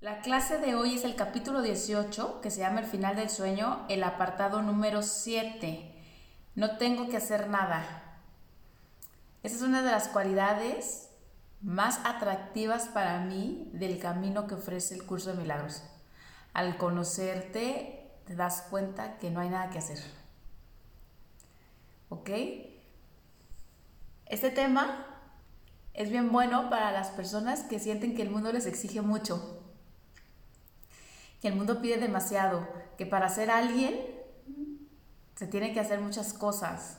La clase de hoy es el capítulo 18, que se llama El final del sueño, el apartado número 7. No tengo que hacer nada. Esa es una de las cualidades más atractivas para mí del camino que ofrece el curso de milagros. Al conocerte, te das cuenta que no hay nada que hacer. ¿Ok? Este tema es bien bueno para las personas que sienten que el mundo les exige mucho que el mundo pide demasiado, que para ser alguien se tiene que hacer muchas cosas.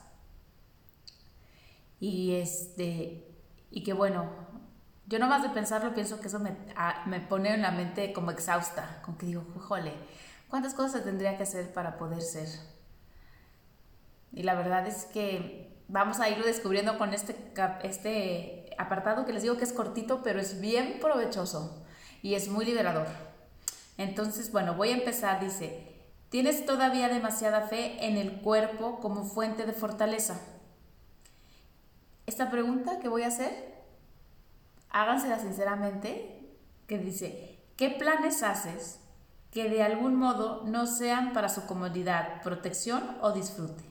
Y este y que bueno, yo nomás de pensarlo pienso que eso me, ah, me pone en la mente como exhausta, con que digo, jole, ¿cuántas cosas se tendría que hacer para poder ser? Y la verdad es que vamos a irlo descubriendo con este, este apartado que les digo que es cortito, pero es bien provechoso y es muy liberador. Entonces, bueno, voy a empezar, dice, tienes todavía demasiada fe en el cuerpo como fuente de fortaleza. Esta pregunta que voy a hacer, hágansela sinceramente, que dice, ¿qué planes haces que de algún modo no sean para su comodidad, protección o disfrute?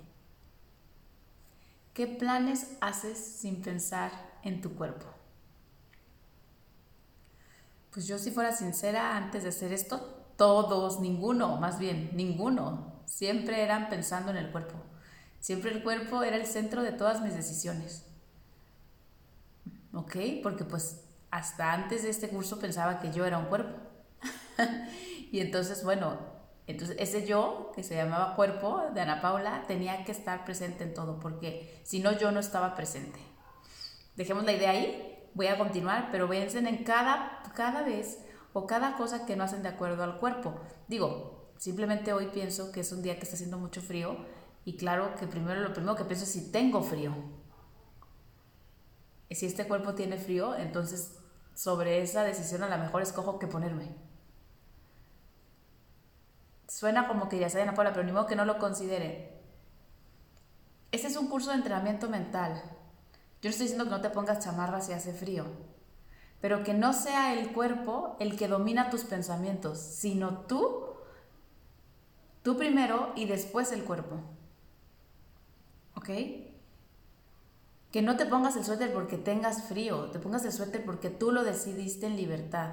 ¿Qué planes haces sin pensar en tu cuerpo? Pues yo si fuera sincera, antes de hacer esto, todos, ninguno, más bien, ninguno, siempre eran pensando en el cuerpo. Siempre el cuerpo era el centro de todas mis decisiones. ¿Ok? Porque pues hasta antes de este curso pensaba que yo era un cuerpo. y entonces, bueno, entonces ese yo, que se llamaba cuerpo de Ana Paula, tenía que estar presente en todo, porque si no, yo no estaba presente. Dejemos la idea ahí voy a continuar, pero vencen en cada, cada vez o cada cosa que no hacen de acuerdo al cuerpo. Digo, simplemente hoy pienso que es un día que está haciendo mucho frío y claro que primero lo primero que pienso es si tengo frío. Si este cuerpo tiene frío, entonces sobre esa decisión a lo mejor escojo qué ponerme. Suena como que ya se Ana Paula, pero ni modo que no lo considere. Este es un curso de entrenamiento mental. Yo no estoy diciendo que no te pongas chamarra si hace frío, pero que no sea el cuerpo el que domina tus pensamientos, sino tú, tú primero y después el cuerpo. ¿Ok? Que no te pongas el suéter porque tengas frío, te pongas el suéter porque tú lo decidiste en libertad.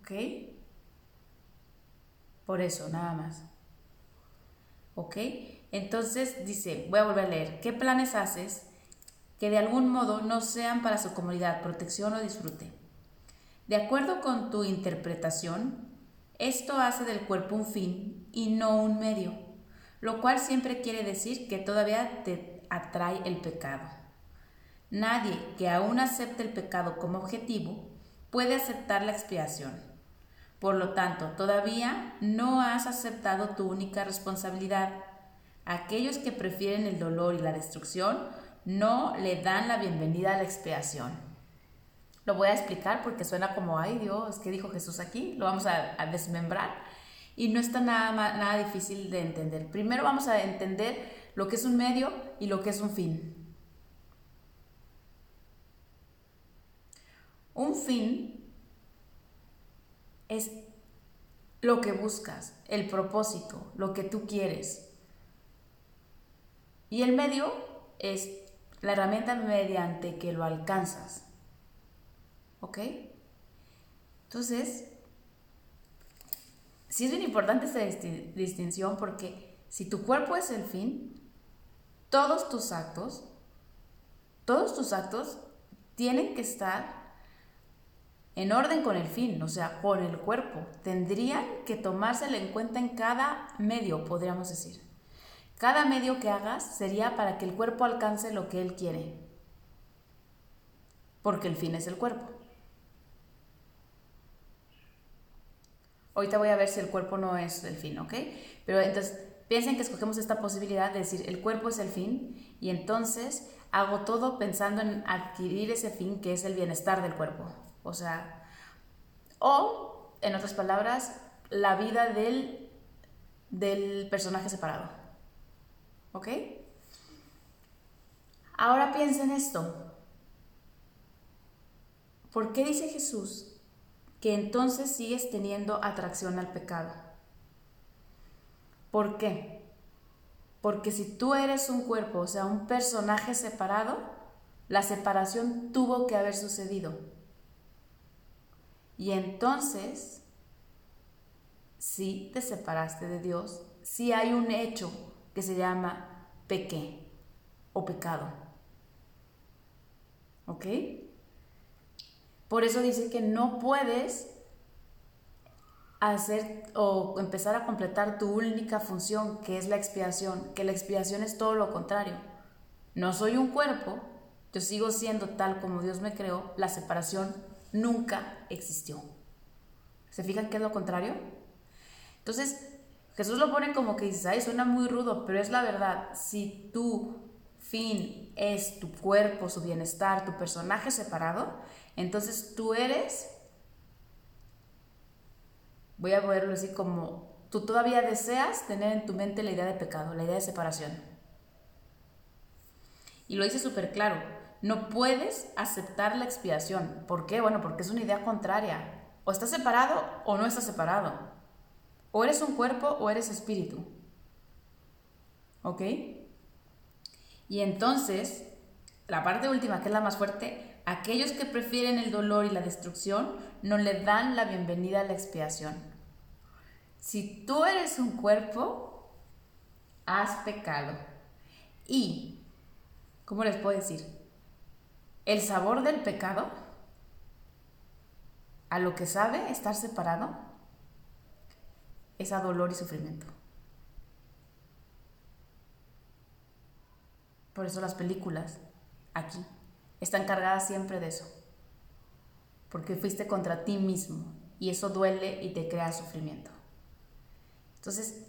¿Ok? Por eso, nada más. ¿Ok? Entonces dice, voy a volver a leer, ¿qué planes haces que de algún modo no sean para su comodidad, protección o disfrute? De acuerdo con tu interpretación, esto hace del cuerpo un fin y no un medio, lo cual siempre quiere decir que todavía te atrae el pecado. Nadie que aún acepte el pecado como objetivo puede aceptar la expiación. Por lo tanto, todavía no has aceptado tu única responsabilidad, Aquellos que prefieren el dolor y la destrucción no le dan la bienvenida a la expiación. Lo voy a explicar porque suena como, ay Dios, ¿qué dijo Jesús aquí? Lo vamos a, desmembrar y no está nada, nada difícil de entender. Primero vamos a entender lo que es un medio y lo que es un fin. Un fin es lo que buscas, el propósito, lo que tú quieres. Y el medio es la herramienta mediante que lo alcanzas. ¿Ok? Entonces, sí es bien importante esta distinción porque si tu cuerpo es el fin, todos tus actos, todos tus actos tienen que estar en orden con el fin, o sea, con el cuerpo. Tendrían que tomárselo en cuenta en cada medio, podríamos decir. Cada medio que hagas sería para que el cuerpo alcance lo que él quiere, porque el fin es el cuerpo. Ahorita voy a ver si el cuerpo no es el fin, ¿ok? Pero entonces piensen que escogemos esta posibilidad de decir el cuerpo es el fin y entonces hago todo pensando en adquirir ese fin que es el bienestar del cuerpo. O sea, o en otras palabras, la vida del, del personaje separado. ¿Ok? Ahora piensa en esto. ¿por qué dice Jesús que entonces sigues teniendo atracción al pecado? ¿Por qué? Porque si tú eres un cuerpo, o sea, un personaje separado, la separación tuvo que haber sucedido. Y entonces, si te separaste de Dios, si hay un hecho que se llama peque o pecado. ¿Ok? Por eso dice que no puedes hacer o empezar a completar tu única función, que es la expiación, que la expiación es todo lo contrario. No soy un cuerpo, yo sigo siendo tal como Dios me creó, la separación nunca existió. ¿Se fijan que es lo contrario? Entonces, Jesús lo pone como que dices, ay, suena muy rudo, pero es la verdad. Si tu fin es tu cuerpo, su bienestar, tu personaje separado, entonces tú eres, voy a ponerlo así como, tú todavía deseas tener en tu mente la idea de pecado, la idea de separación. Y lo dice súper claro, no puedes aceptar la expiación. ¿Por qué? Bueno, porque es una idea contraria. O estás separado o no estás separado. O eres un cuerpo o eres espíritu. ¿Ok? Y entonces, la parte última, que es la más fuerte, aquellos que prefieren el dolor y la destrucción no le dan la bienvenida a la expiación. Si tú eres un cuerpo, has pecado. Y, ¿cómo les puedo decir? el sabor del pecado, a lo que sabe estar separado, es a dolor y sufrimiento. Por eso las películas aquí están cargadas siempre de eso. Porque fuiste contra ti mismo y eso duele y te crea sufrimiento. Entonces,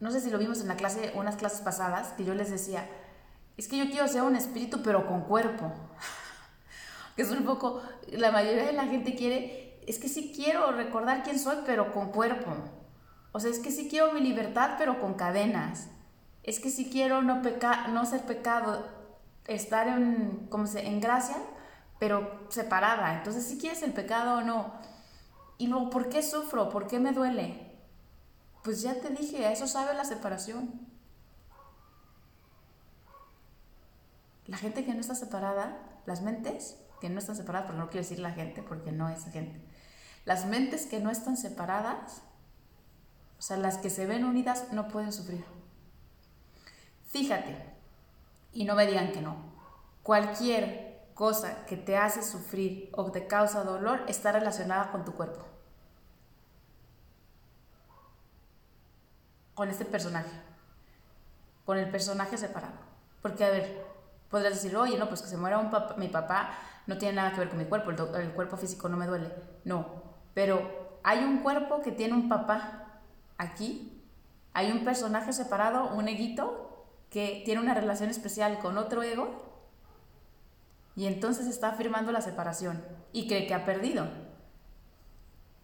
no sé si lo vimos en la clase, unas clases pasadas, que yo les decía, es que yo quiero ser un espíritu pero con cuerpo que es un poco, la mayoría de la gente quiere, es que sí quiero recordar quién soy, pero con cuerpo. O sea, es que sí quiero mi libertad, pero con cadenas. Es que sí quiero no, pecar, no ser pecado, estar en, ¿cómo se, en gracia, pero separada. Entonces, si quieres el pecado o no. Y luego, ¿por qué sufro? ¿Por qué me duele? Pues ya te dije, a eso sabe la separación. La gente que no está separada, las mentes, que no están separadas, pero no quiero decir la gente porque no es gente. Las mentes que no están separadas, o sea, las que se ven unidas, no pueden sufrir. Fíjate, y no me digan que no, cualquier cosa que te hace sufrir o te causa dolor está relacionada con tu cuerpo. Con este personaje. Con el personaje separado. Porque, a ver, podrías decir, oye, no, pues que se muera un mi papá no tiene nada que ver con mi cuerpo, el, cuerpo físico no me duele, no, pero hay un cuerpo que tiene un papá aquí, hay un personaje separado, un eguito, que tiene una relación especial con otro ego, y entonces está afirmando la separación y cree que ha perdido.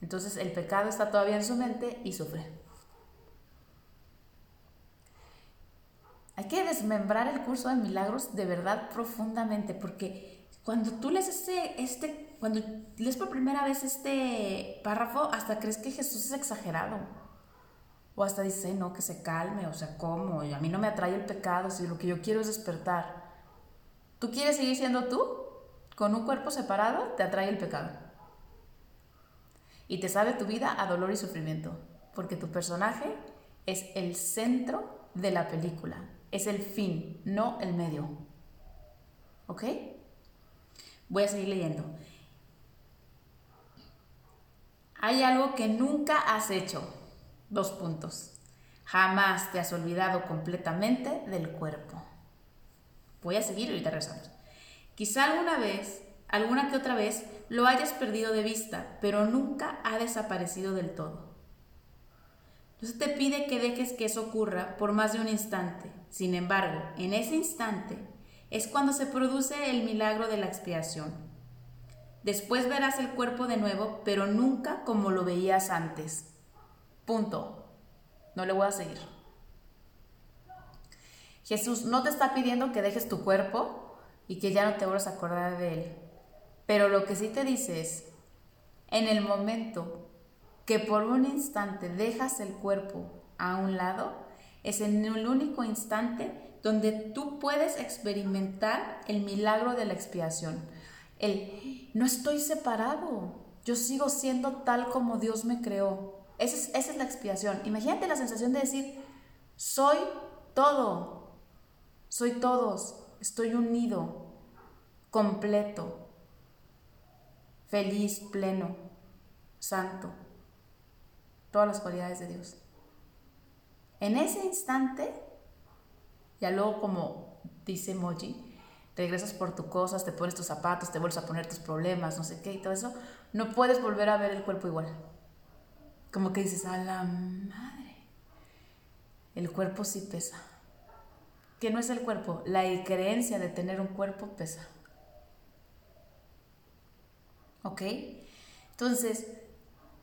Entonces el pecado está todavía en su mente y sufre. Hay que desmembrar el curso de milagros de verdad profundamente, porque cuando tú lees este, este, cuando lees por primera vez este párrafo, hasta crees que Jesús es exagerado. O hasta dice, no, que se calme, o sea, ¿cómo? A mí no me atrae el pecado, si lo que yo quiero es despertar. ¿Tú quieres seguir siendo tú? Con un cuerpo separado, te atrae el pecado. Y te sabe tu vida a dolor y sufrimiento, porque tu personaje es el centro de la película, es el fin, no el medio. ¿Ok? Voy a seguir leyendo. Hay algo que nunca has hecho. Dos puntos. Jamás te has olvidado completamente del cuerpo. Voy a seguir y ahorita regresamos. Quizá alguna vez, alguna que otra vez, lo hayas perdido de vista, pero nunca ha desaparecido del todo. Entonces te pide que dejes que eso ocurra por más de un instante. Sin embargo, en ese instante es cuando se produce el milagro de la expiación. Después verás el cuerpo de nuevo, pero nunca como lo veías antes. Punto. No le voy a seguir. Jesús no te está pidiendo que dejes tu cuerpo y que ya no te vuelvas a acordar de él. Pero lo que sí te dice es, en el momento que por un instante dejas el cuerpo a un lado, es en el único instante donde tú puedes experimentar el milagro de la expiación. El, no estoy separado, yo sigo siendo tal como Dios me creó. Esa es, esa es la expiación. Imagínate la sensación de decir, soy todo, soy todos, estoy unido, completo, feliz, pleno, santo, todas las cualidades de Dios. En ese instante, ya luego como dice Moji, regresas por tus cosas, te pones tus zapatos, te vuelves a poner tus problemas, no sé qué y todo eso, no puedes volver a ver el cuerpo igual. Como que dices, a la madre, el cuerpo sí pesa. ¿Qué no es el cuerpo? La creencia de tener un cuerpo pesa. ¿Ok? Entonces,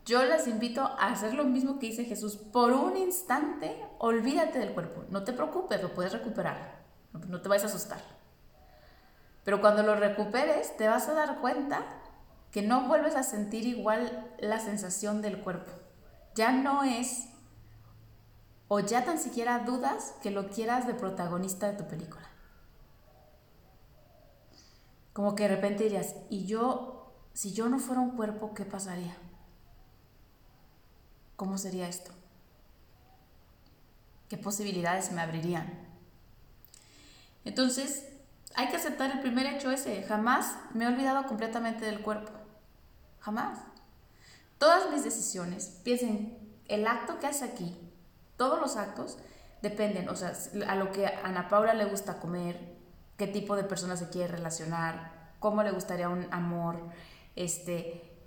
yo les invito a hacer lo mismo que dice Jesús. Por un instante, olvídate del cuerpo. No te preocupes, lo puedes recuperar. No te vayas a asustar. Pero cuando lo recuperes, te vas a dar cuenta que no vuelves a sentir igual la sensación del cuerpo. Ya no es, o ya tan siquiera dudas que lo quieras de protagonista de tu película. Como que de repente dirías, ¿y yo, si yo no fuera un cuerpo, qué pasaría? ¿Cómo sería esto? ¿Qué posibilidades me abrirían? Entonces, hay que aceptar el primer hecho ese. Jamás me he olvidado completamente del cuerpo. Jamás. Todas mis decisiones, piensen, el acto que hace aquí, todos los actos dependen, o sea, a lo que a Ana Paula le gusta comer, qué tipo de persona se quiere relacionar, cómo le gustaría un amor, este,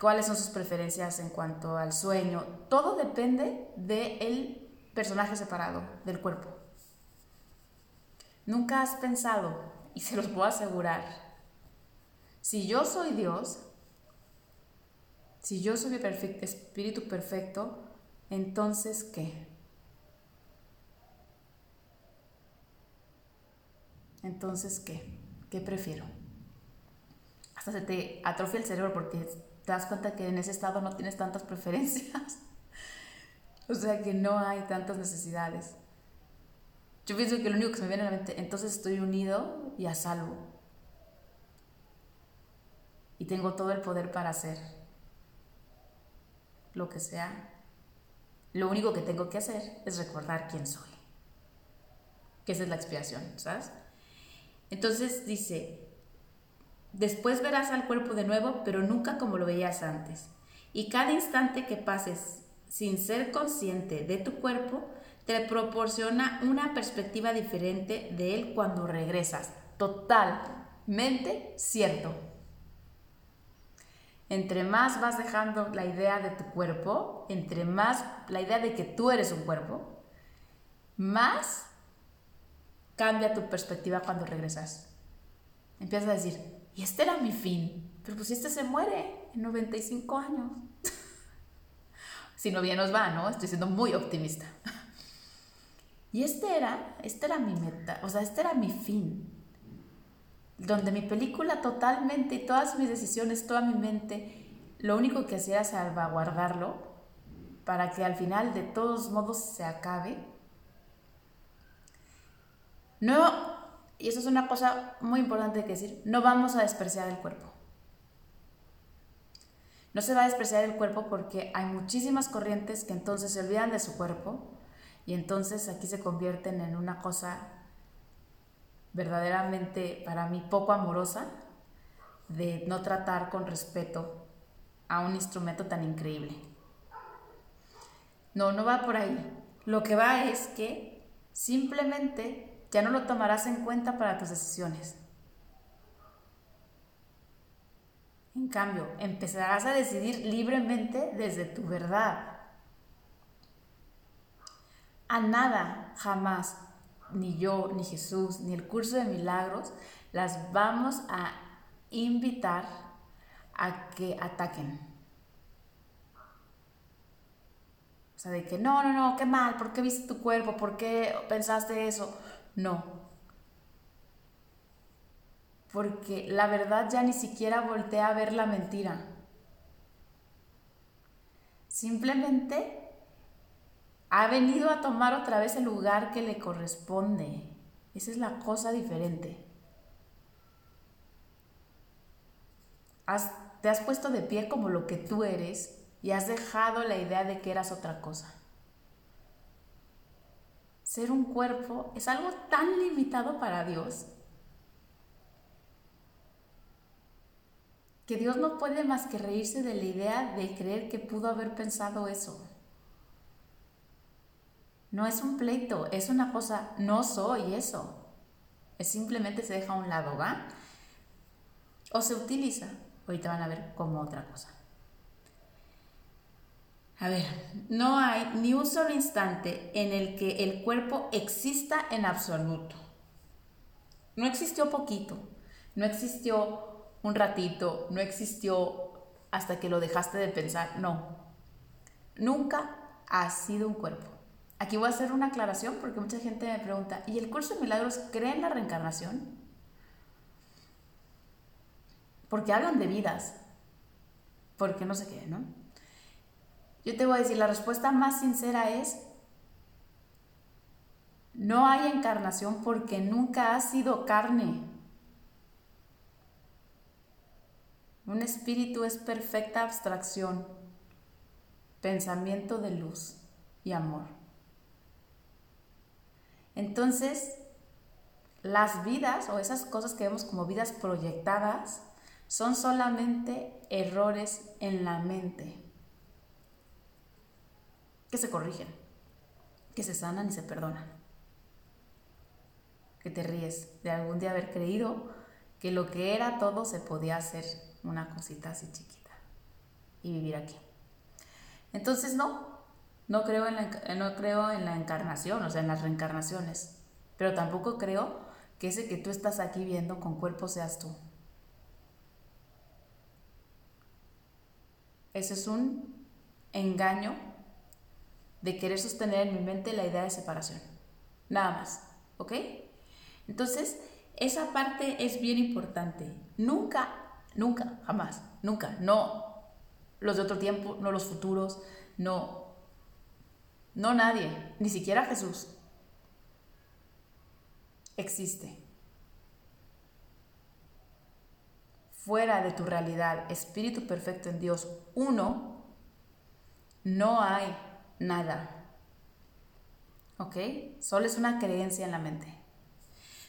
cuáles son sus preferencias en cuanto al sueño. Todo depende del personaje separado, del cuerpo. Nunca has pensado, y se los puedo asegurar, si yo soy Dios, si yo soy mi espíritu perfecto, entonces ¿qué? Entonces ¿qué? ¿Qué prefiero? Hasta se te atrofia el cerebro porque te das cuenta que en ese estado no tienes tantas preferencias. o sea que no hay tantas necesidades. Yo pienso que lo único que se me viene a la mente, entonces estoy unido y a salvo. Y tengo todo el poder para hacer lo que sea. Lo único que tengo que hacer es recordar quién soy. Que esa es la expiación, ¿sabes? Entonces dice, Después verás al cuerpo de nuevo, pero nunca como lo veías antes. Y cada instante que pases sin ser consciente de tu cuerpo, te proporciona una perspectiva diferente de él cuando regresas. Totalmente cierto. Entre más vas dejando la idea de tu cuerpo, entre más la idea de que tú eres un cuerpo, más cambia tu perspectiva cuando regresas. Empiezas a decir, y este era mi fin. Pero pues este se muere en 95 años. si no bien nos va, ¿no? Estoy siendo muy optimista. y este era, este era mi meta, o sea, este era mi fin. Donde mi película totalmente y todas mis decisiones, toda mi mente, lo único que hacía era salvaguardarlo para que al final de todos modos se acabe. No y eso es una cosa muy importante que decir, no vamos a despreciar el cuerpo. No se va a despreciar el cuerpo porque hay muchísimas corrientes que entonces se olvidan de su cuerpo y entonces aquí se convierten en una cosa verdaderamente para mí poco amorosa de no tratar con respeto a un instrumento tan increíble. No, no va por ahí. Lo que va es que simplemente ya no lo tomarás en cuenta para tus decisiones. En cambio, empezarás a decidir libremente desde tu verdad. A nada, jamás, ni yo, ni Jesús, ni el curso de milagros, las vamos a invitar a que ataquen. O sea, de que no, no, no, qué mal, ¿por qué viste tu cuerpo? ¿Por qué pensaste eso? No. porque la verdad ya ni siquiera voltea a ver la mentira. Simplemente ha venido a tomar otra vez el lugar que le corresponde. Esa es la cosa diferente. te has puesto de pie como lo que tú eres y has dejado la idea de que eras otra cosa. Ser un cuerpo es algo tan limitado para Dios que Dios no puede más que reírse de la idea de creer que pudo haber pensado eso. No es un pleito, es una cosa, no soy eso. Es simplemente se deja a un lado, ¿va? O se utiliza. Ahorita van a ver como otra cosa. A ver, no hay ni un solo instante en el que el cuerpo exista en absoluto. No existió poquito, no existió un ratito, no existió hasta que lo dejaste de pensar, no. Nunca ha sido un cuerpo. Aquí voy a hacer una aclaración porque mucha gente me pregunta, ¿y el curso de milagros cree en la reencarnación? Porque hablan de vidas, porque no sé qué, ¿no? Yo te voy a decir, la respuesta más sincera es, no hay encarnación porque nunca ha sido carne. Un espíritu es perfecta abstracción, pensamiento de luz y amor. Entonces, las vidas o esas cosas que vemos como vidas proyectadas son solamente errores en la mente que se corrigen, que se sanan y se perdonan. Que te ríes de algún día haber creído que lo que era todo se podía hacer una cosita así chiquita y vivir aquí. Entonces no, no creo en la, no creo en la encarnación, o sea, en las reencarnaciones, pero tampoco creo que ese que tú estás aquí viendo con cuerpo seas tú. Ese es un engaño de querer sostener en mi mente la idea de separación. Nada más, ¿ok? Entonces, esa parte es bien importante. Nunca Nunca, jamás, nunca. No los de otro tiempo, no los futuros, no, no nadie, ni siquiera Jesús. Existe. Fuera de tu realidad, Espíritu perfecto en Dios, uno, no hay nada. ¿Ok? Solo es una creencia en la mente.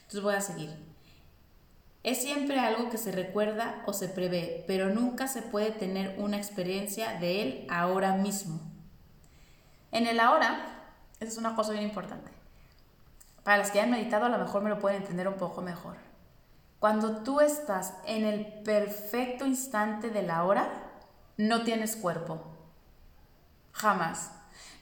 Entonces voy a seguir. Es siempre algo que se recuerda o se prevé, pero nunca se puede tener una experiencia de él ahora mismo. En el ahora, esa es una cosa bien importante. Para los que han meditado a lo mejor me lo pueden entender un poco mejor. Cuando tú estás en el perfecto instante de la hora, no tienes cuerpo. Jamás.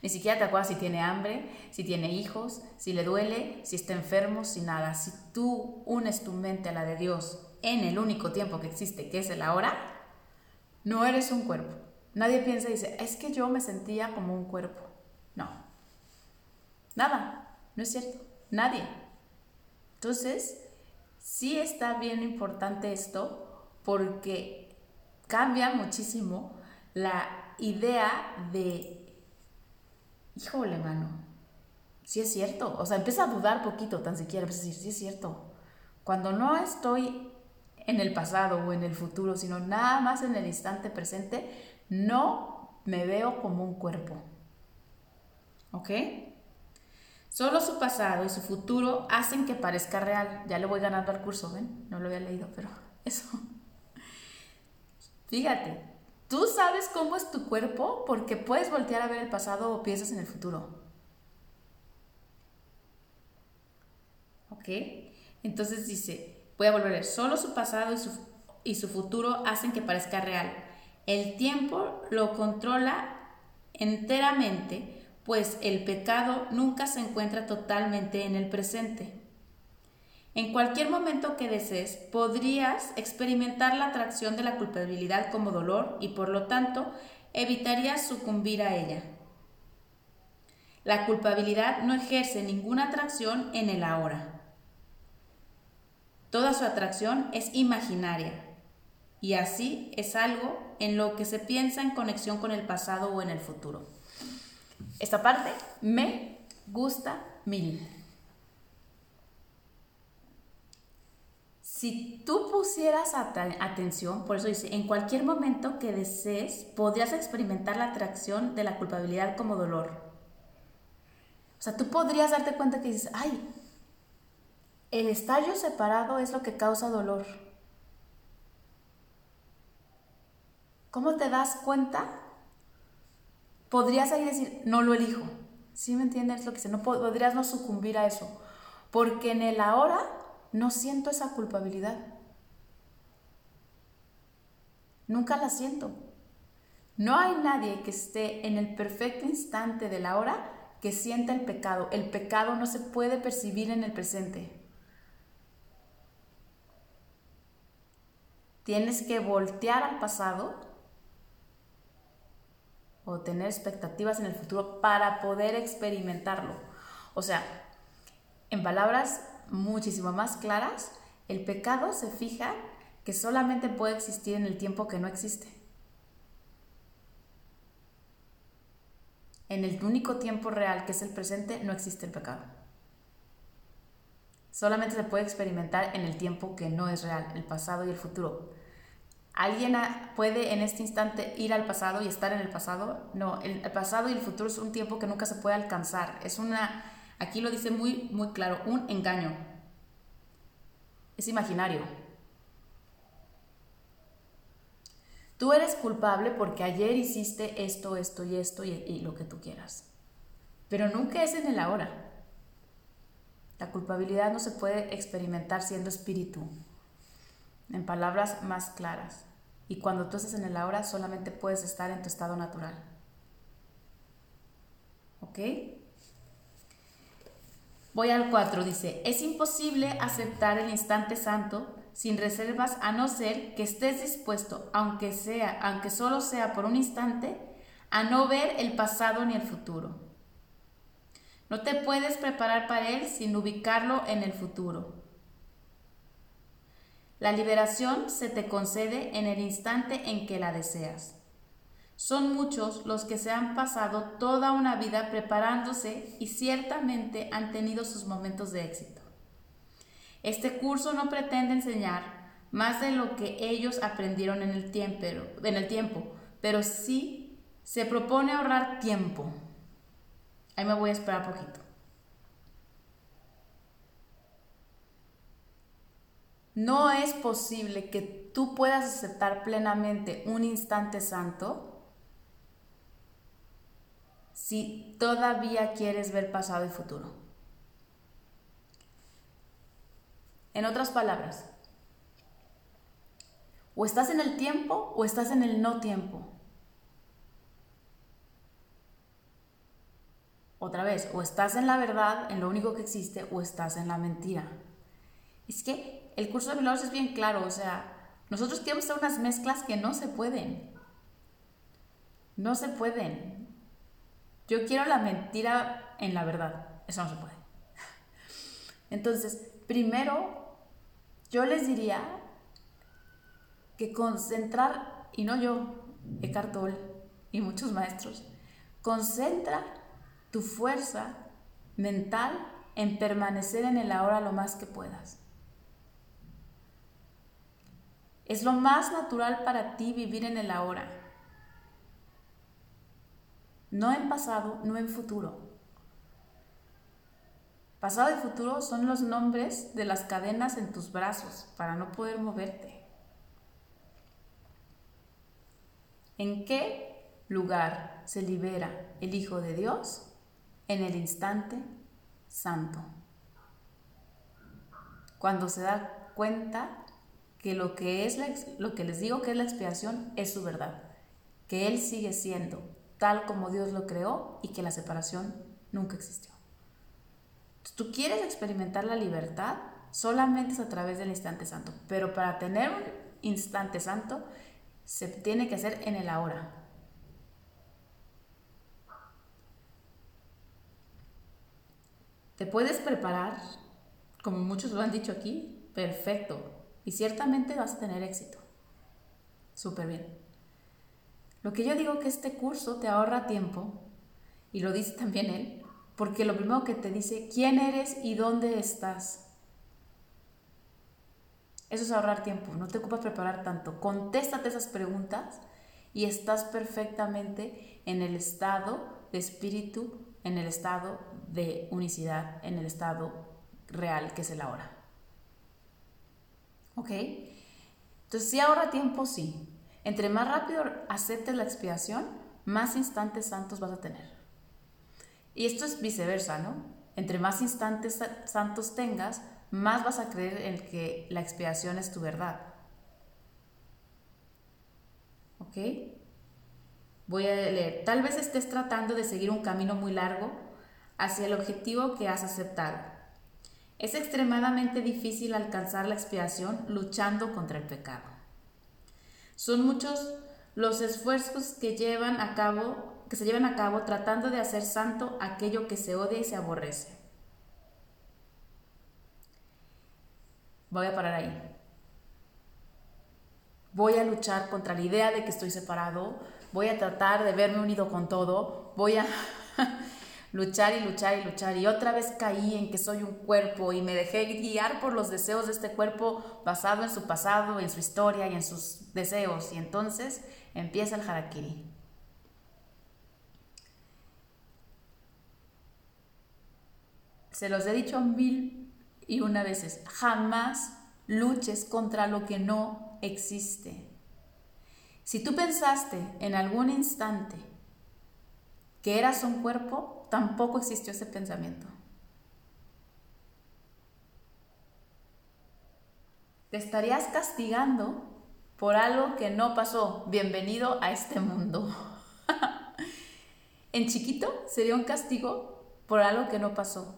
Ni siquiera te acuerdas si tiene hambre, si tiene hijos, si le duele, si está enfermo, si nada. Si tú unes tu mente a la de Dios en el único tiempo que existe, que es el ahora, no eres un cuerpo. Nadie piensa y dice, es que yo me sentía como un cuerpo. No. Nada. No es cierto. Nadie. Entonces, sí está bien importante esto porque cambia muchísimo la idea de híjole, mano, sí es cierto. O sea, empieza a dudar poquito, tan siquiera, empieza a decir, sí es cierto. Cuando no estoy en el pasado o en el futuro, sino nada más en el instante presente, no me veo como un cuerpo. ¿Ok? Solo su pasado y su futuro hacen que parezca real. Ya le voy ganando al curso, ¿ven? No lo había leído, pero eso. Fíjate, Tú sabes cómo es tu cuerpo porque puedes voltear a ver el pasado o piensas en el futuro. ¿Ok? Entonces dice, voy a volver a ver, solo su pasado y su, y su futuro hacen que parezca real. El tiempo lo controla enteramente, pues el pecado nunca se encuentra totalmente en el presente. En cualquier momento que desees, podrías experimentar la atracción de la culpabilidad como dolor y por lo tanto evitarías sucumbir a ella. La culpabilidad no ejerce ninguna atracción en el ahora. Toda su atracción es imaginaria y así es algo en lo que se piensa en conexión con el pasado o en el futuro. Esta parte me gusta mil. Si tú pusieras atención, por eso dice, en cualquier momento que desees, podrías experimentar la atracción de la culpabilidad como dolor. O sea, tú podrías darte cuenta que dices, ay, el estadio separado es lo que causa dolor. ¿Cómo te das cuenta? Podrías ahí decir, no lo elijo. ¿Sí me entiendes lo que dice? No podrías no sucumbir a eso. Porque en el ahora no siento esa culpabilidad. Nunca la siento. No hay nadie que esté en el perfecto instante de la hora que sienta el pecado. El pecado no se puede percibir en el presente. Tienes que voltear al pasado o tener expectativas en el futuro para poder experimentarlo. O sea, en palabras muchísimo más claras, el pecado se fija que solamente puede existir en el tiempo que no existe. En el único tiempo real que es el presente no existe el pecado. Solamente se puede experimentar en el tiempo que no es real, el pasado y el futuro. ¿Alguien puede en este instante ir al pasado y estar en el pasado? No, el pasado y el futuro es un tiempo que nunca se puede alcanzar. Es una, aquí lo dice muy, muy claro, un engaño. Es imaginario. Tú eres culpable porque ayer hiciste esto, esto y esto y, y lo que tú quieras. Pero nunca es en el ahora. La culpabilidad no se puede experimentar siendo espíritu, en palabras más claras. Y cuando tú estás en el ahora, solamente puedes estar en tu estado natural. ¿Ok? Voy al 4, dice, es imposible aceptar el instante santo sin reservas a no ser que estés dispuesto, aunque sea, aunque solo sea por un instante, a no ver el pasado ni el futuro. No te puedes preparar para él sin ubicarlo en el futuro. La liberación se te concede en el instante en que la deseas. Son muchos los que se han pasado toda una vida preparándose y ciertamente han tenido sus momentos de éxito. Este curso no pretende enseñar más de lo que ellos aprendieron en el tiempo, pero sí se propone ahorrar tiempo Ahí me voy a esperar poquito. No es posible que tú puedas aceptar plenamente un instante santo si todavía quieres ver pasado y futuro. En otras palabras, o estás en el tiempo o estás en el no tiempo. Otra vez, o estás en la verdad, en lo único que existe, o estás en la mentira. Es que el curso de milagros es bien claro, o sea, nosotros queremos hacer unas mezclas que no se pueden. No se pueden. Yo quiero la mentira en la verdad. Eso no se puede. Entonces, primero, yo les diría que concentrar, y no yo, Eckhart Tolle y muchos maestros, concentra tu fuerza mental en permanecer en el ahora lo más que puedas. Es lo más natural para ti vivir en el ahora. No en pasado, no en futuro. Pasado y futuro son los nombres de las cadenas en tus brazos para no poder moverte. ¿En qué lugar se libera el Hijo de Dios? en el instante santo. Cuando se da cuenta que lo que, es lo que les digo que es la expiación es su verdad, que Él sigue siendo tal como Dios lo creó y que la separación nunca existió. tú quieres experimentar la libertad, solamente es a través del instante santo, pero para tener un instante santo se tiene que hacer en el ahora, Te puedes preparar, como muchos lo han dicho aquí, perfecto. Y ciertamente vas a tener éxito. Súper bien. Lo que yo digo que este curso te ahorra tiempo, y lo dice también él, porque lo primero que te dice, ¿quién eres y dónde estás? Eso es ahorrar tiempo, no te ocupas preparar tanto. Contéstate esas preguntas y estás perfectamente en el estado de espíritu, en el estado de unicidad, en el estado real que es el ahora. ¿Ok? Entonces, si ahorra tiempo, sí. Entre más rápido aceptes la expiación, más instantes santos vas a tener. Y esto es viceversa, ¿no? Entre más instantes santos tengas, más vas a creer en que la expiación es tu verdad. ¿Ok? Voy a leer. Tal vez estés tratando de seguir un camino muy largo hacia el objetivo que has aceptado. Es extremadamente difícil alcanzar la expiación luchando contra el pecado. Son muchos los esfuerzos que llevan a cabo que se llevan a cabo tratando de hacer santo aquello que se odia y se aborrece. Voy a parar ahí. Voy a luchar contra la idea de que estoy separado, voy a tratar de verme unido con todo, voy a luchar y luchar y luchar y otra vez caí en que soy un cuerpo y me dejé guiar por los deseos de este cuerpo basado en su pasado, en su historia y en sus deseos y entonces empieza el harakiri. Se los he dicho mil y una veces, jamás luches contra lo que no existe. Si tú pensaste en algún instante que eras un cuerpo, tampoco existió ese pensamiento. Te estarías castigando por algo que no pasó. Bienvenido a este mundo. en chiquito sería un castigo por algo que no pasó.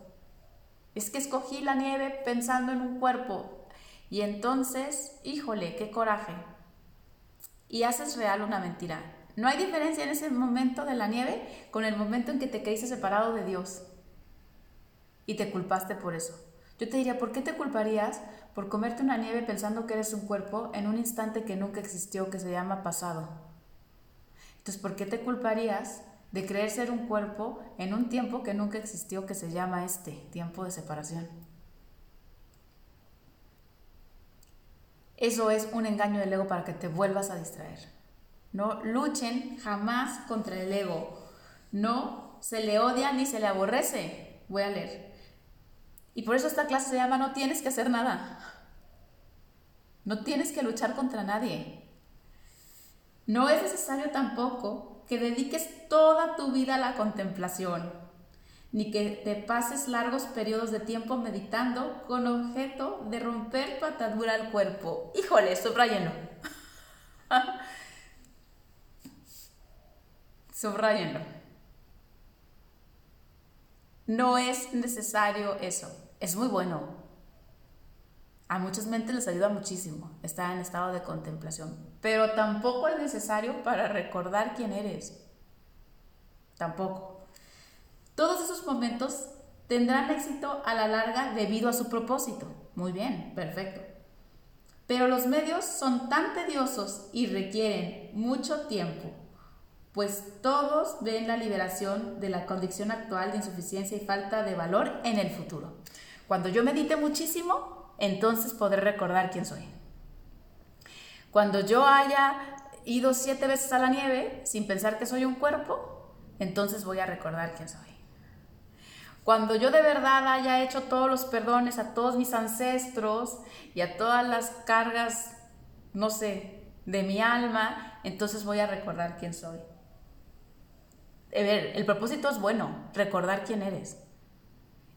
Es que escogí la nieve pensando en un cuerpo. Y entonces, híjole, qué coraje y haces real una mentira. No hay diferencia en ese momento de la nieve con el momento en que te creíste separado de Dios y te culpaste por eso. Yo te diría, ¿por qué te culparías por comerte una nieve pensando que eres un cuerpo en un instante que nunca existió, que se llama pasado? Entonces, ¿por qué te culparías de creer ser un cuerpo en un tiempo que nunca existió, que se llama este tiempo de separación? Eso es un engaño del ego para que te vuelvas a distraer. No luchen jamás contra el ego. No se le odia ni se le aborrece. Voy a leer. Y por eso esta clase se llama No tienes que hacer nada. No tienes que luchar contra nadie. No es necesario tampoco que dediques toda tu vida a la contemplación ni que te pases largos periodos de tiempo meditando con objeto de romper tu atadura al cuerpo. Híjole, subrayenlo. subrayenlo. No es necesario eso. Es muy bueno. A muchas mentes les ayuda muchísimo estar en estado de contemplación, pero tampoco es necesario para recordar quién eres. Tampoco. Todos esos momentos tendrán éxito a la larga debido a su propósito. Muy bien, perfecto. Pero los medios son tan tediosos y requieren mucho tiempo, pues todos ven la liberación de la condición actual de insuficiencia y falta de valor en el futuro. Cuando yo medite muchísimo, entonces podré recordar quién soy. Cuando yo haya ido siete veces a la nieve sin pensar que soy un cuerpo, entonces voy a recordar quién soy. Cuando yo de verdad haya hecho todos los perdones a todos mis ancestros y a todas las cargas, no sé, de mi alma, entonces voy a recordar quién soy. A ver, el propósito es bueno, recordar quién eres.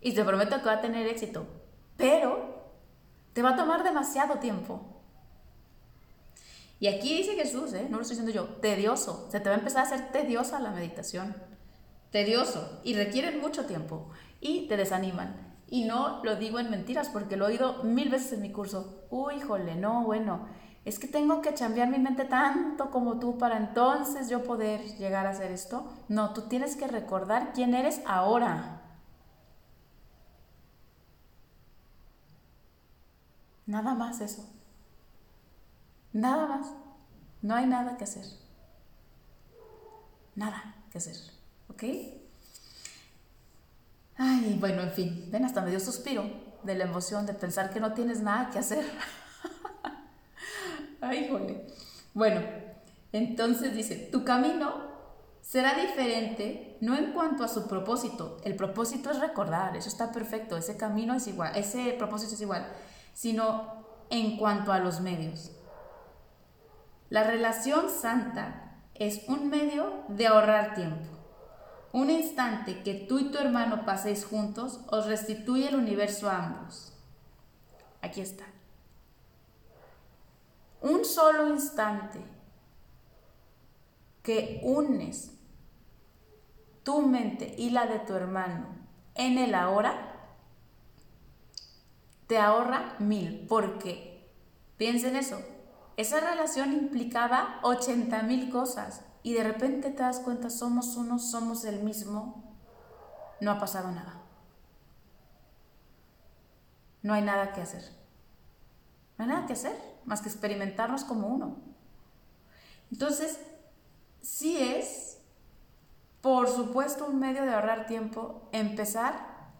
Y te prometo que va a tener éxito, pero te va a tomar demasiado tiempo. Y aquí dice Jesús, ¿eh? no lo estoy diciendo yo, tedioso. Se te va a empezar a hacer tediosa la meditación tedioso y requieren mucho tiempo y te desaniman. Y no lo digo en mentiras porque lo he oído mil veces en mi curso. Uy, jole, no, bueno, es que tengo que cambiar mi mente tanto como tú para entonces yo poder llegar a hacer esto. No, tú tienes que recordar quién eres ahora. Nada más eso. Nada más. No hay nada que hacer. Nada que hacer. ¿Ok? Ay, bueno, en fin, ven, hasta me dio suspiro de la emoción de pensar que no tienes nada que hacer. Ay, jole. Bueno, entonces dice, tu camino será diferente no en cuanto a su propósito, el propósito es recordar, eso está perfecto, ese camino es igual, ese propósito es igual, sino en cuanto a los medios. La relación santa es un medio de ahorrar tiempo. Un instante que tú y tu hermano paséis juntos os restituye el universo a ambos. Aquí está. Un solo instante que unes tu mente y la de tu hermano en el ahora, te ahorra mil. Porque, piensen eso, esa relación implicaba 80 mil cosas y de repente te das cuenta, somos uno, somos el mismo, no ha pasado nada. No hay nada que hacer. No hay nada que hacer más que experimentarnos como uno. Entonces, sí es, por supuesto, un medio de ahorrar tiempo, empezar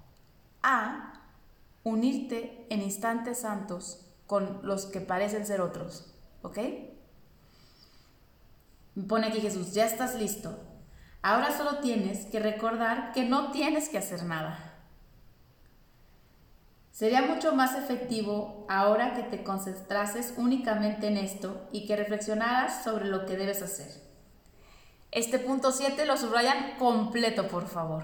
a unirte en instantes santos con los que parecen ser otros. ¿Ok? Pone aquí Jesús, ya estás listo. Ahora solo tienes que recordar que no tienes que hacer nada. Sería mucho más efectivo ahora que te concentrases únicamente en esto y que reflexionaras sobre lo que debes hacer. Este punto 7 lo subrayan completo, por favor.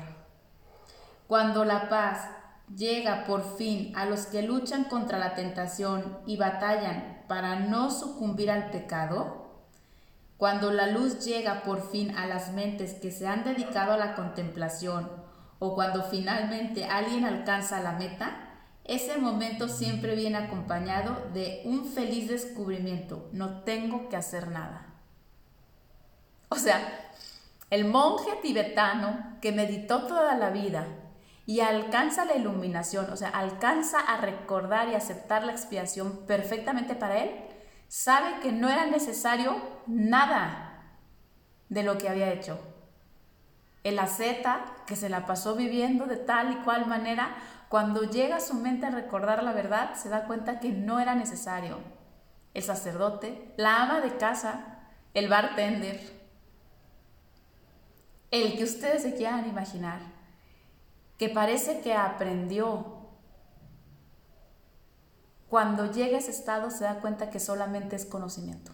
Cuando la paz llega por fin a los que luchan contra la tentación y batallan para no sucumbir al pecado, cuando la luz llega por fin a las mentes que se han dedicado a la contemplación o cuando finalmente alguien alcanza la meta, ese momento siempre viene acompañado de un feliz descubrimiento. No tengo que hacer nada. O sea, el monje tibetano que meditó toda la vida y alcanza la iluminación, o sea, alcanza a recordar y aceptar la expiación perfectamente para él, sabe que no era necesario nada de lo que había hecho. El asceta, que se la pasó viviendo de tal y cual manera, cuando llega a su mente a recordar la verdad, se da cuenta que no era necesario. El sacerdote, la ama de casa, el bartender, el que ustedes se quieran imaginar, que parece que aprendió. Cuando llega a ese estado se da cuenta que solamente es conocimiento.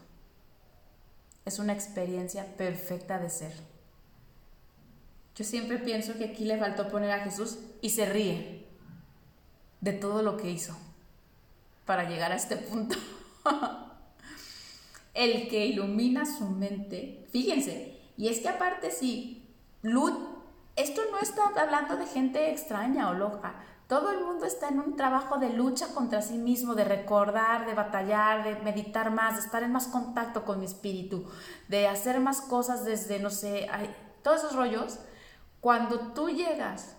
Es una experiencia perfecta de ser. Yo siempre pienso que aquí le faltó poner a Jesús y se ríe de todo lo que hizo para llegar a este punto. El que ilumina su mente, fíjense, y es que aparte si luz esto no está hablando de gente extraña o loca. Todo el mundo está en un trabajo de lucha contra sí mismo, de recordar, de batallar, de meditar más, de estar en más contacto con mi espíritu, de hacer más cosas desde, no sé, todos esos rollos. Cuando tú llegas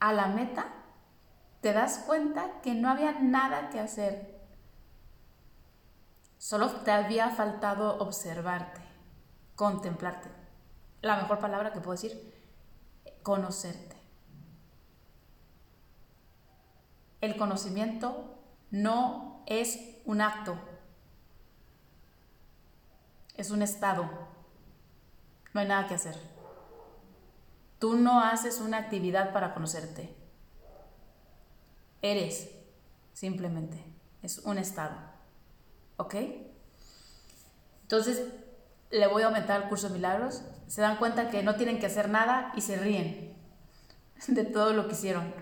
a la meta, te das cuenta que no había nada que hacer. Solo te había faltado observarte, contemplarte. La mejor palabra que puedo decir, conocerte. El conocimiento no es un acto, es un estado. No hay nada que hacer. Tú no haces una actividad para conocerte. Eres, simplemente. Es un estado. ¿Ok? Entonces, le voy a aumentar el curso de milagros. Se dan cuenta que no tienen que hacer nada y se ríen de todo lo que hicieron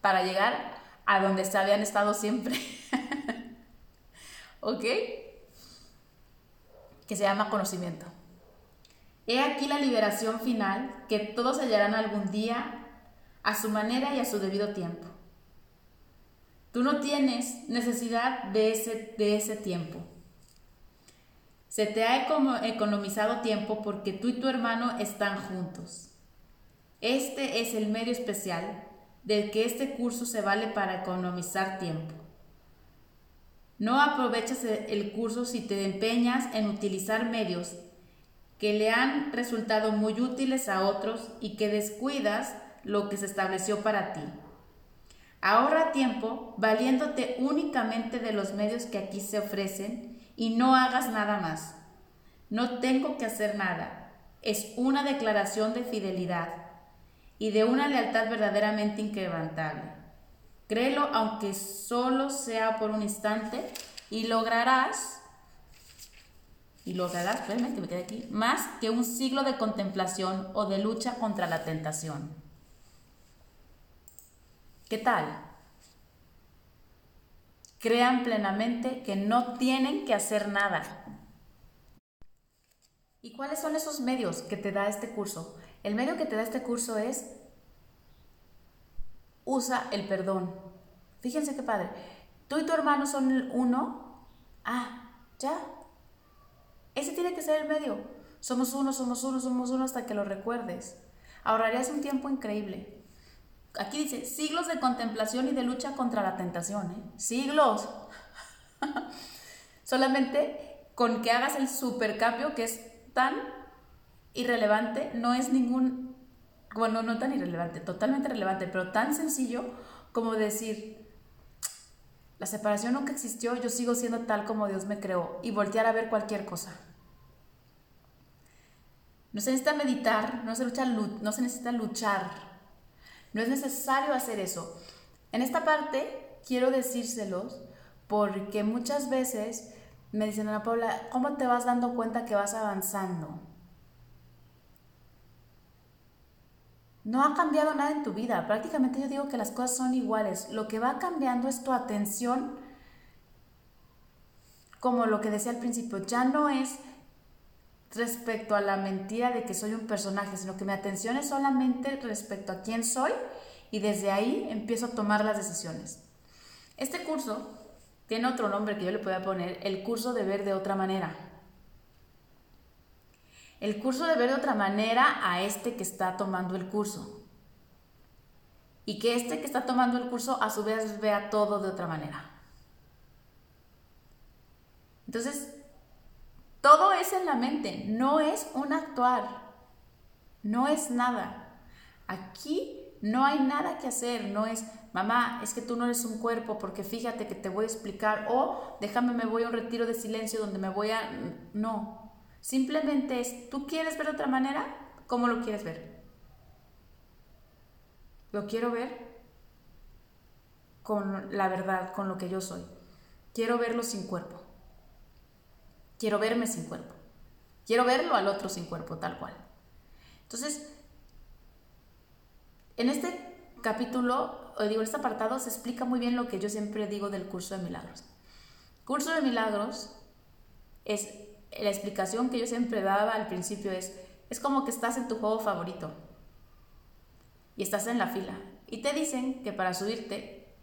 para llegar a donde se habían estado siempre. ¿Ok? Que se llama conocimiento. He aquí la liberación final que todos hallarán algún día a su manera y a su debido tiempo. Tú no tienes necesidad de ese, de ese tiempo. Se te ha economizado tiempo porque tú y tu hermano están juntos. Este es el medio especial del que este curso se vale para economizar tiempo. No aprovechas el curso si te empeñas en utilizar medios que le han resultado muy útiles a otros y que descuidas lo que se estableció para ti. Ahorra tiempo valiéndote únicamente de los medios que aquí se ofrecen y no hagas nada más. No tengo que hacer nada. Es una declaración de fidelidad y de una lealtad verdaderamente inquebrantable. Créelo aunque solo sea por un instante y lograrás, y lograrás, que me quede aquí, más que un siglo de contemplación o de lucha contra la tentación. ¿Qué tal? Crean plenamente que no tienen que hacer nada. ¿Y cuáles son esos medios que te da este curso? El medio que te da este curso es usa el perdón. Fíjense qué padre. Tú y tu hermano son uno. Ah, ya. Ese tiene que ser el medio. Somos uno, somos uno, somos uno hasta que lo recuerdes. Ahorrarías un tiempo increíble. Aquí dice, siglos de contemplación y de lucha contra la tentación. ¿eh? Siglos. Solamente con que hagas el supercambio que es tan irrelevante, no es ningún, bueno, no tan irrelevante, totalmente relevante, pero tan sencillo como decir, la separación nunca existió, yo sigo siendo tal como Dios me creó y voltear a ver cualquier cosa. No se necesita meditar, no se, no se necesita luchar, no es necesario hacer eso. En esta parte quiero decírselos porque muchas veces me dicen, Ana Paula, ¿cómo te vas dando cuenta que vas avanzando? No ha cambiado nada en tu vida. Prácticamente yo digo que las cosas son iguales. Lo que va cambiando es tu atención, como lo que decía al principio, ya no es respecto a la mentira de que soy un personaje, sino que mi atención es solamente respecto a quién soy y desde ahí empiezo a tomar las decisiones. Este curso tiene otro nombre que yo le pueda poner, el curso de ver de otra manera. El curso de ver de otra manera a este que está tomando el curso. Y que este que está tomando el curso a su vez vea todo de otra manera. Entonces, todo es en la mente, no es un actuar, no es nada. Aquí no hay nada que hacer, no es, mamá, es que tú no eres un cuerpo porque fíjate que te voy a explicar o déjame, me voy a un retiro de silencio donde me voy a... No, simplemente es, ¿tú quieres ver de otra manera? ¿Cómo lo quieres ver? Lo quiero ver con la verdad, con lo que yo soy. Quiero verlo sin cuerpo. Quiero verme sin cuerpo. Quiero verlo al otro sin cuerpo, tal cual. Entonces, en este capítulo, o digo, en este apartado, se explica muy bien lo que yo siempre digo del curso de milagros. Curso de milagros es la explicación que yo siempre daba al principio es, es como que estás en tu juego favorito y estás en la fila y te dicen que para subirte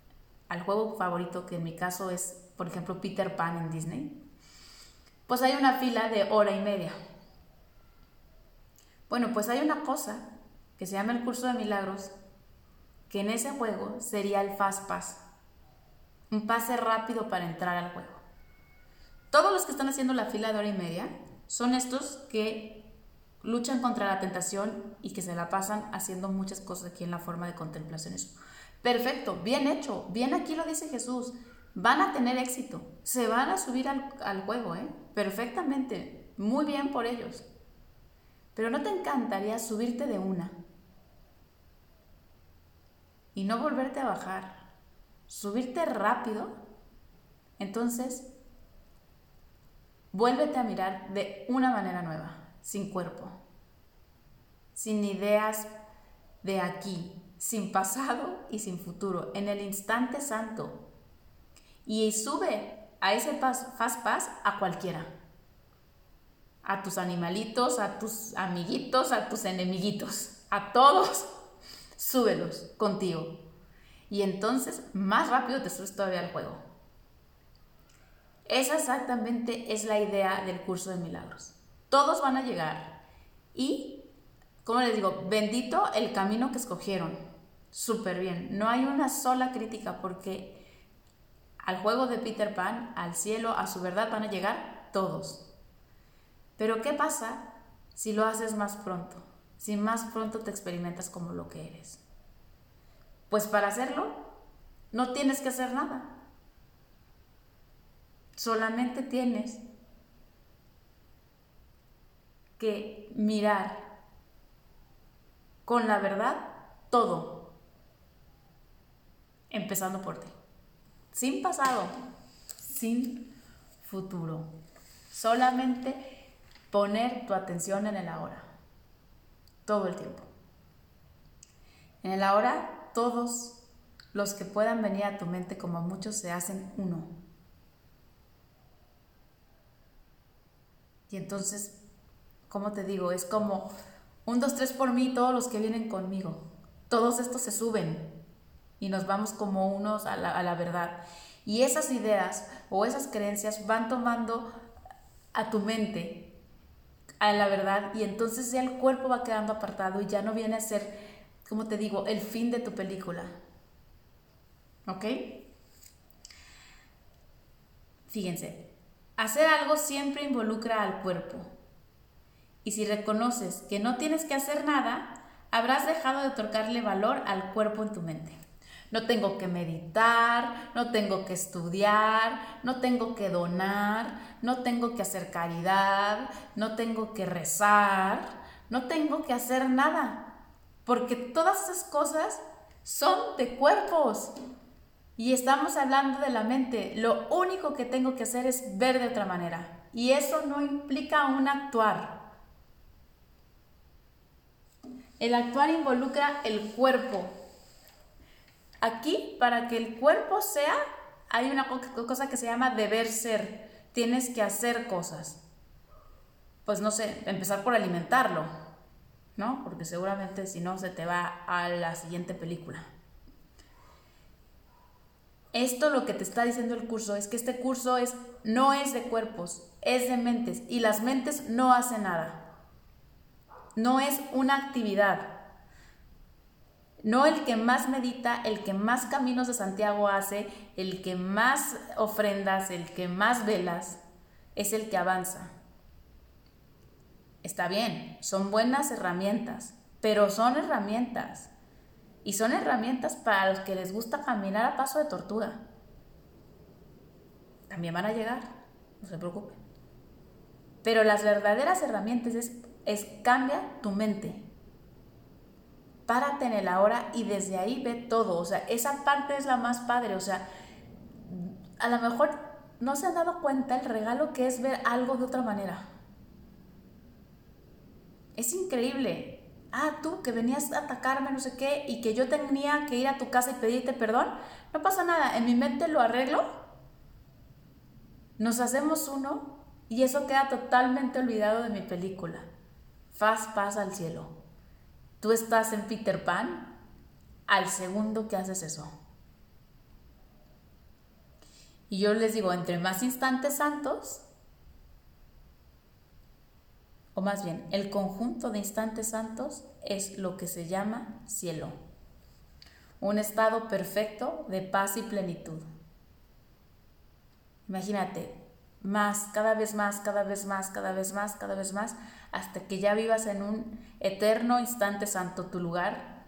al juego favorito, que en mi caso es, por ejemplo, Peter Pan en Disney, pues hay una fila de hora y media. Bueno, pues hay una cosa que se llama el curso de milagros, que en ese juego sería el Fast Pass, un pase rápido para entrar al juego. Todos los que están haciendo la fila de hora y media son estos que luchan contra la tentación y que se la pasan haciendo muchas cosas aquí en la forma de contemplación. Perfecto, bien hecho, bien aquí lo dice Jesús. Van a tener éxito, se van a subir al, al juego, ¿eh? perfectamente, muy bien por ellos. Pero ¿no te encantaría subirte de una y no volverte a bajar, subirte rápido, entonces vuélvete a mirar de una manera nueva, sin cuerpo, sin ideas de aquí, sin pasado y sin futuro, en el instante santo. Y sube a ese fast pass a cualquiera. A tus animalitos, a tus amiguitos, a tus enemiguitos, a todos súbelos contigo. Y entonces más rápido te subes todavía al juego. Esa exactamente es la idea del curso de milagros. Todos van a llegar. Y, como les digo, bendito el camino que escogieron. Súper bien. No hay una sola crítica porque Al juego de Peter Pan, al cielo, a su verdad van a llegar todos. Pero ¿qué pasa si lo haces más pronto? Si más pronto te experimentas como lo que eres. Pues para hacerlo, no tienes que hacer nada. Solamente tienes que mirar con la verdad todo, empezando por ti, sin pasado, sin futuro, solamente poner tu atención en el ahora, todo el tiempo. En el ahora, todos los que puedan venir a tu mente, como muchos, se hacen uno. Y entonces, ¿cómo te digo? Es como un, dos, tres por mí, todos los que vienen conmigo. Todos estos se suben y nos vamos como unos a la, a la verdad. Y esas ideas o esas creencias van tomando a tu mente a la verdad y entonces ya el cuerpo va quedando apartado y ya no viene a ser, como te digo, el fin de tu película. ¿Ok? Fíjense, hacer algo siempre involucra al cuerpo. Y si reconoces que no tienes que hacer nada, habrás dejado de otorgarle valor al cuerpo en tu mente. No tengo que meditar, no tengo que estudiar, no tengo que donar, no tengo que hacer caridad, no tengo que rezar, no tengo que hacer nada. Porque todas esas cosas son de cuerpos. Y estamos hablando de la mente. Lo único que tengo que hacer es ver de otra manera. Y eso no implica un actuar. El actuar involucra el cuerpo. Aquí, para que el cuerpo sea, hay una cosa que se llama deber ser. Tienes que hacer cosas. Pues no sé, empezar por alimentarlo, ¿no? Porque seguramente si no se te va a la siguiente película. Esto lo que te está diciendo el curso es que este curso es, no es de cuerpos, es de mentes y las mentes no hacen nada no es una actividad. No el que más medita, el que más caminos de Santiago hace, el que más ofrendas, el que más velas, es el que avanza. Está bien, son buenas herramientas, pero son herramientas. Y son herramientas para los que les gusta caminar a paso de tortuga. También van a llegar, no se preocupen. Pero las verdaderas herramientas es es cambia tu mente. Párate en el ahora y desde ahí ve todo. O sea, esa parte es la más padre. O sea, a lo mejor no se han dado cuenta el regalo que es ver algo de otra manera. Es increíble. Ah, tú que venías a atacarme, no sé qué, y que yo tenía que ir a tu casa y pedirte perdón. No pasa nada. En mi mente lo arreglo. Nos hacemos uno y eso queda totalmente olvidado de mi película. Faz paz al cielo. Tú estás en Peter Pan al segundo que haces eso. Y yo les digo, entre más instantes santos, o más bien, el conjunto de instantes santos es lo que se llama cielo. Un estado perfecto de paz y plenitud. Imagínate, más, cada vez más, cada vez más, cada vez más, cada vez más, hasta que ya vivas en un eterno instante santo tu lugar,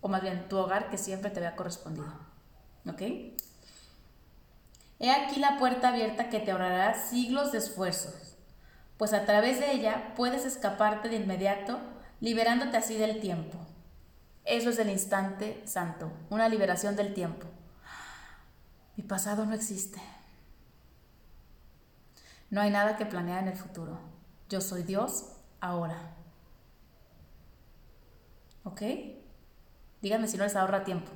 o más bien tu hogar que siempre te había correspondido. ¿Ok? He aquí la puerta abierta que te ahorrará siglos de esfuerzos, pues a través de ella puedes escaparte de inmediato, liberándote así del tiempo. Eso es el instante santo, una liberación del tiempo. Mi pasado no existe. No hay nada que planear en el futuro. Yo soy Dios ahora. ¿Ok? Díganme si no les ahorra tiempo.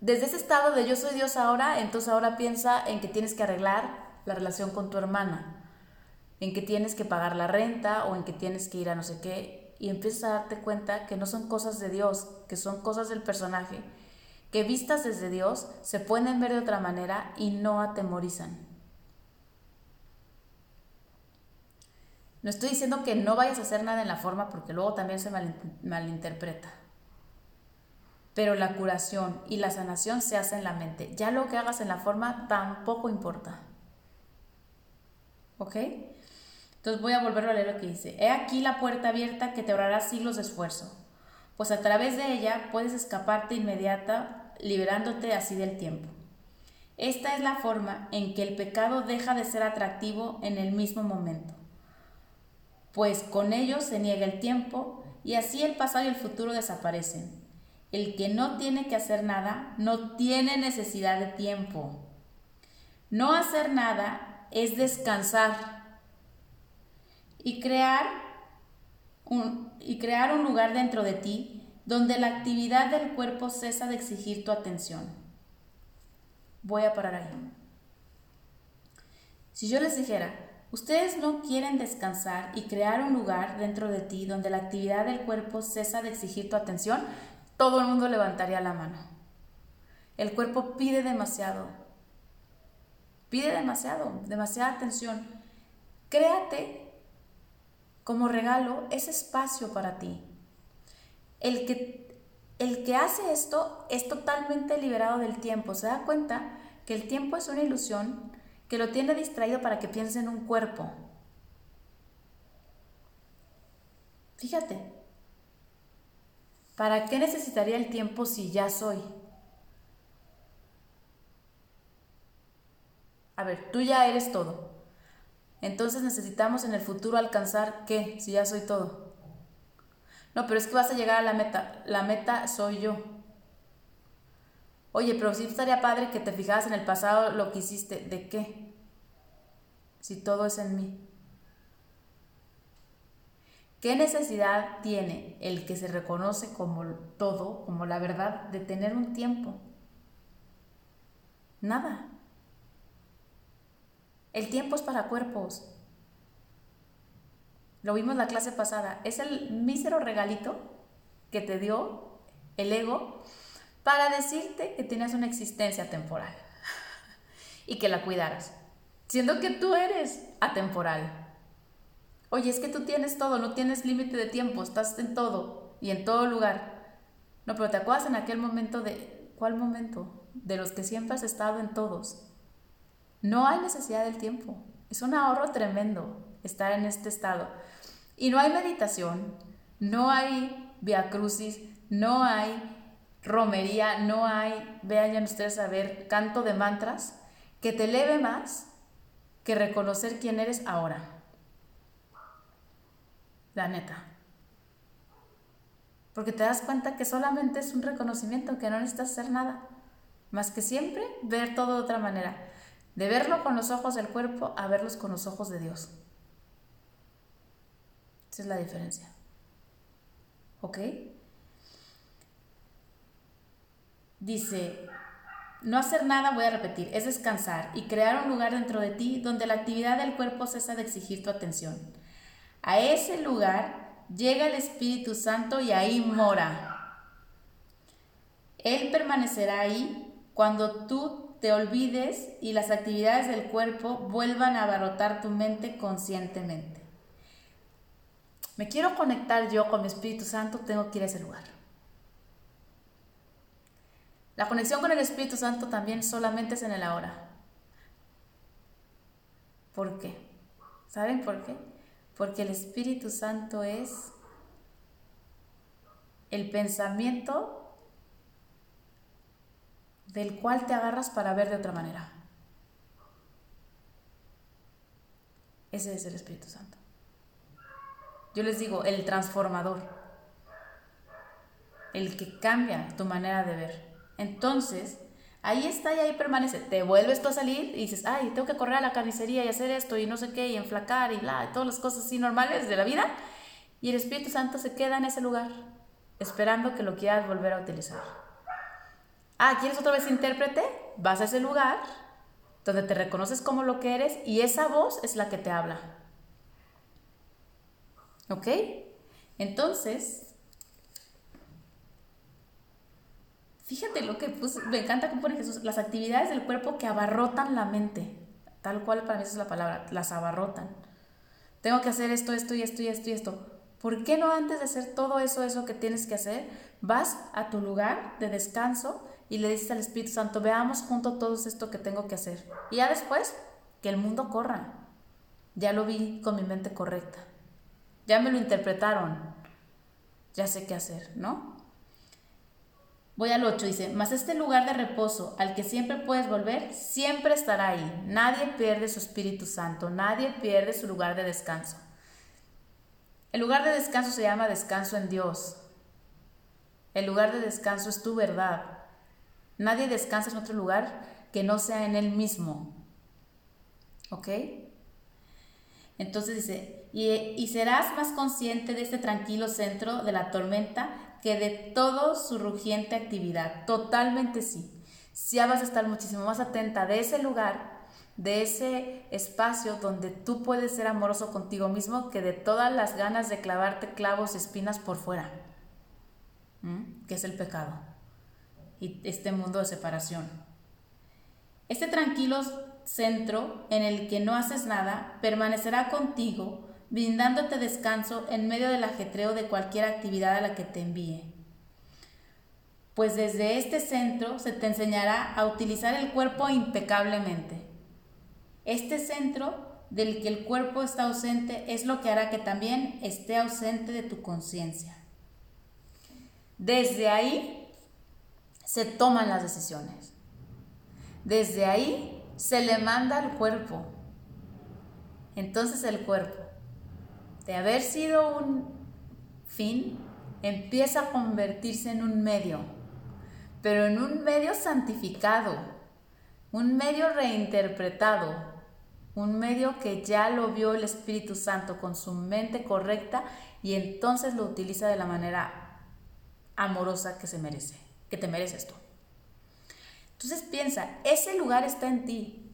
Desde ese estado de yo soy Dios ahora, entonces ahora piensa en que tienes que arreglar la relación con tu hermana, en que tienes que pagar la renta o en que tienes que ir a no sé qué, y empiezas a darte cuenta que no son cosas de Dios, que son cosas del personaje, que vistas desde Dios se pueden ver de otra manera y no atemorizan. No estoy diciendo que no vayas a hacer nada en la forma porque luego también se malinterpreta. pero la curación y la sanación se hacen en la mente. Ya lo que hagas en la forma tampoco importa. ¿Ok? Entonces voy a volver a leer lo que dice. He aquí la puerta abierta que te ahorrará siglos de esfuerzo, pues a través de ella puedes escaparte inmediata, liberándote así del tiempo. Esta es la forma en que el pecado deja de ser atractivo en el mismo momento, pues con ello se niega el tiempo y así el pasado y el futuro desaparecen. El que no tiene que hacer nada no tiene necesidad de tiempo. No hacer nada es descansar y crear un, y crear un lugar dentro de ti donde la actividad del cuerpo cesa de exigir tu atención. Voy a parar ahí. Si yo les dijera, ustedes no quieren descansar y crear un lugar dentro de ti donde la actividad del cuerpo cesa de exigir tu atención, todo el mundo levantaría la mano. El cuerpo pide demasiado. Pide demasiado, demasiada atención. Créate como regalo ese espacio para ti. El que, el que hace esto es totalmente liberado del tiempo. Se da cuenta que el tiempo es una ilusión que lo tiene distraído para que piense en un cuerpo. Fíjate, ¿para qué necesitaría el tiempo si ya soy? A ver, tú ya eres todo. Entonces necesitamos en el futuro alcanzar qué, si ya soy todo. No, pero es que vas a llegar a la meta. La meta soy yo. Oye, pero sí estaría padre que te fijaras en el pasado lo que hiciste. ¿De qué? Si todo es en mí. ¿Qué necesidad tiene el que se reconoce como todo, como la verdad, de tener un tiempo? Nada. El tiempo es para cuerpos. Lo vimos la clase pasada. Es el mísero regalito que te dio el ego para decirte que tienes una existencia temporal y que la cuidaras, siendo que tú eres atemporal. Oye, es que tú tienes todo, no tienes límite de tiempo, estás en todo y en todo lugar. No, pero te acuerdas en aquel momento de, ¿cuál momento? De los que siempre has estado en todos. No hay necesidad del tiempo. Es un ahorro tremendo estar en este estado. Y no hay meditación, no hay via crucis, no hay romería, no hay, vean ustedes a ver, canto de mantras que te eleve más que reconocer quién eres ahora. La neta. Porque te das cuenta que solamente es un reconocimiento, que no necesitas hacer nada. Más que siempre ver todo de otra manera de verlo con los ojos del cuerpo a verlos con los ojos de Dios. Esa es la diferencia. ¿Ok? Dice, no hacer nada, voy a repetir, es descansar y crear un lugar dentro de ti donde la actividad del cuerpo cesa de exigir tu atención. A ese lugar llega el Espíritu Santo y ahí mora. Él permanecerá ahí cuando tú te olvides y las actividades del cuerpo vuelvan a abarrotar tu mente conscientemente. Me quiero conectar yo con mi Espíritu Santo, tengo que ir a ese lugar. La conexión con el Espíritu Santo también solamente es en el ahora. ¿Por qué? ¿Saben por qué? Porque el Espíritu Santo es el pensamiento del cual te agarras para ver de otra manera. Ese es el Espíritu Santo. Yo les digo, el transformador, el que cambia tu manera de ver. Entonces, ahí está y ahí permanece. Te vuelves tú a salir y dices, ay, tengo que correr a la carnicería y hacer esto y no sé qué, y enflacar y bla, y todas las cosas así normales de la vida. Y el Espíritu Santo se queda en ese lugar, esperando que lo quieras volver a utilizar. Ah, ¿quieres otra vez intérprete? Vas a ese lugar donde te reconoces como lo que eres y esa voz es la que te habla. ¿Ok? Entonces, fíjate lo que puse, me encanta cómo pone Jesús, las actividades del cuerpo que abarrotan la mente, tal cual para mí esa es la palabra, las abarrotan. Tengo que hacer esto, esto y esto y esto y esto. ¿Por qué no antes de hacer todo eso, eso que tienes que hacer, vas a tu lugar de descanso y le dices al Espíritu Santo, veamos junto todo esto que tengo que hacer? Y ya después, que el mundo corra. Ya lo vi con mi mente correcta. Ya me lo interpretaron. Ya sé qué hacer, ¿no? Voy al 8, dice, mas este lugar de reposo al que siempre puedes volver, siempre estará ahí. Nadie pierde su Espíritu Santo, nadie pierde su lugar de descanso. El lugar de descanso se llama descanso en Dios. El lugar de descanso es tu verdad. Nadie descansa en otro lugar que no sea en Él mismo. ¿Ok? Entonces dice, y, y serás más consciente de este tranquilo centro de la tormenta que de todo su rugiente actividad. Totalmente sí. Ya vas a estar muchísimo más atenta de ese lugar, de ese espacio donde tú puedes ser amoroso contigo mismo que de todas las ganas de clavarte clavos y espinas por fuera, que es el pecado y este mundo de separación. Este tranquilo centro en el que no haces nada permanecerá contigo brindándote descanso en medio del ajetreo de cualquier actividad a la que te envíe. Pues desde este centro se te enseñará a utilizar el cuerpo impecablemente. Este centro del que el cuerpo está ausente es lo que hará que también esté ausente de tu conciencia. Desde ahí se toman las decisiones. Desde ahí se le manda al cuerpo. Entonces el cuerpo de haber sido un fin, empieza a convertirse en un medio, pero en un medio santificado, un medio reinterpretado, un medio que ya lo vio el Espíritu Santo con su mente correcta y entonces lo utiliza de la manera amorosa que se merece, que te mereces tú. Entonces piensa, ese lugar está en ti.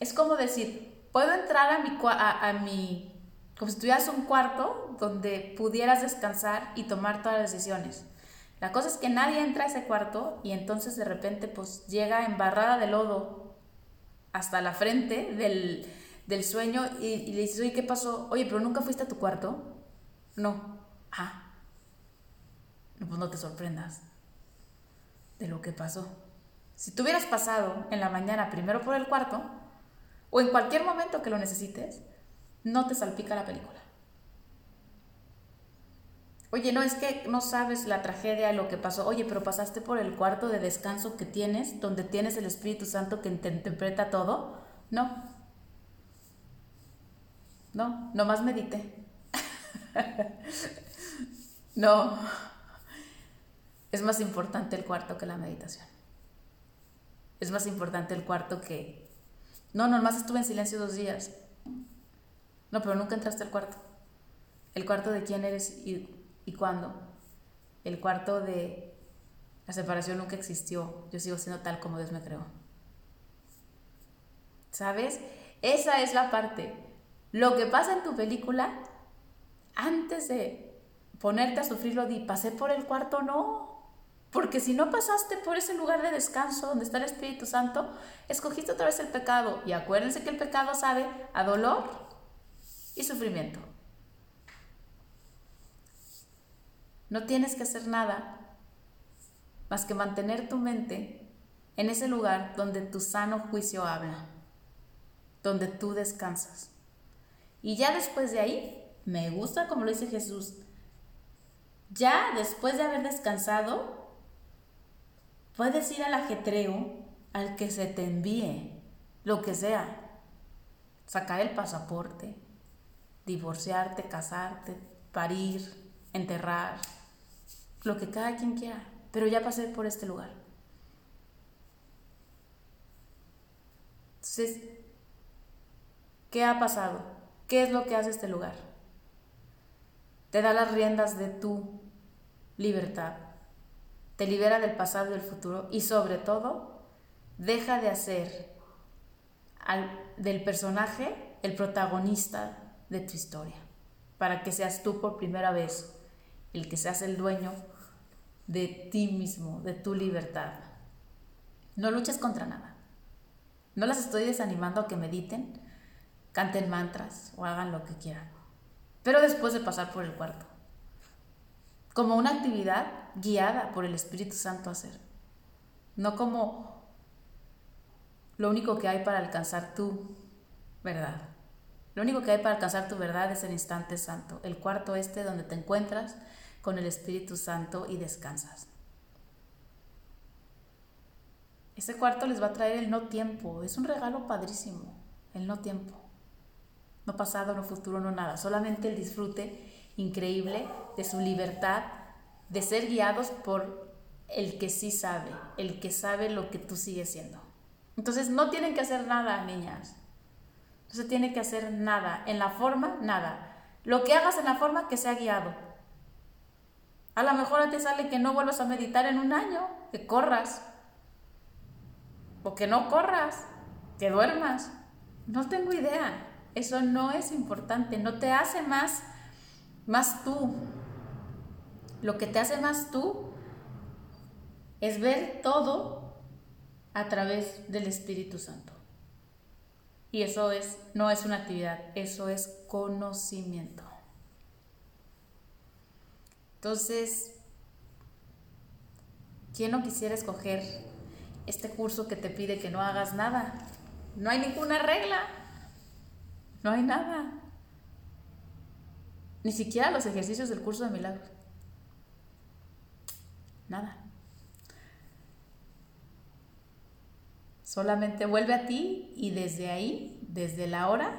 Es como decir, puedo entrar a mi, a, a mi como si tuvieras un cuarto donde pudieras descansar y tomar todas las decisiones. La cosa es que nadie entra a ese cuarto y entonces de repente pues llega embarrada de lodo hasta la frente del, sueño y, le dices, oye, ¿qué pasó? Oye, pero nunca fuiste a tu cuarto. No. Ah. Pues no te sorprendas de lo que pasó. Si tú hubieras pasado en la mañana primero por el cuarto, o en cualquier momento que lo necesites, no te salpica la película. Oye, no, es que no sabes la tragedia lo que pasó. Oye, pero pasaste por el cuarto de descanso que tienes, donde tienes el Espíritu Santo que te interpreta todo. No. No, nomás medite. no. Es más importante el cuarto que la meditación. Es más importante el cuarto que... No, nomás estuve en silencio dos días. No, pero nunca entraste al cuarto. ¿El cuarto de quién eres y, y cuándo? El cuarto de la separación nunca existió. Yo sigo siendo tal como Dios me creó. ¿Sabes? Esa es la parte. Lo que pasa en tu película, antes de ponerte a sufrirlo, di, pasé por el cuarto, no. Porque si no pasaste por ese lugar de descanso donde está el Espíritu Santo, escogiste otra vez el pecado. Y acuérdense que el pecado sabe a dolor y sufrimiento. No tienes que hacer nada más que mantener tu mente en ese lugar donde tu sano juicio habla, donde tú descansas. Y ya después de ahí, me gusta como lo dice Jesús, ya después de haber descansado, puedes ir al ajetreo al que se te envíe, lo que sea, sacar el pasaporte, divorciarte, casarte, parir, enterrar, lo que cada quien quiera, pero ya pasé por este lugar. Entonces, ¿qué ha pasado? ¿Qué es lo que hace este lugar? Te da las riendas de tu libertad, te libera del pasado y del futuro y sobre todo, deja de hacer del personaje el protagonista de tu historia, para que seas tú por primera vez el que seas el dueño de ti mismo, de tu libertad. No luches contra nada. No las estoy desanimando a que mediten, canten mantras o hagan lo que quieran. pero después de pasar por el cuarto. Como una actividad guiada por el Espíritu Santo a hacer. No como lo único que hay para alcanzar tu verdad. Lo único que hay para alcanzar tu verdad es el instante santo, el cuarto este donde te encuentras con el Espíritu Santo y descansas. Ese cuarto les va a traer el no tiempo, es un regalo padrísimo, el no tiempo. No pasado, no futuro, no nada, solamente el disfrute increíble de su libertad, de ser guiados por el que sí sabe, el que sabe lo que tú sigues siendo. Entonces no tienen que hacer nada, niñas. No se tiene que hacer nada. En la forma, nada. Lo que hagas en la forma, que sea guiado. A lo mejor ti sale que no vuelvas a meditar en un año, que corras. O que no corras, que duermas. No tengo idea. Eso no es importante. No te hace más, más tú. Lo que te hace más tú es ver todo a través del Espíritu Santo. Y eso es, no es una actividad, eso es conocimiento. Entonces, ¿quién no quisiera escoger este curso que te pide que no hagas nada? No hay ninguna regla, no hay nada. Ni siquiera los ejercicios del curso de milagros. Nada. Solamente vuelve a ti y desde ahí, desde la hora,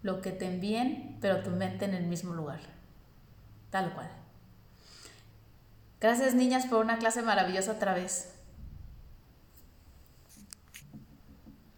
lo que te envíen, pero tu mente en el mismo lugar. Tal cual. Gracias niñas por una clase maravillosa otra vez.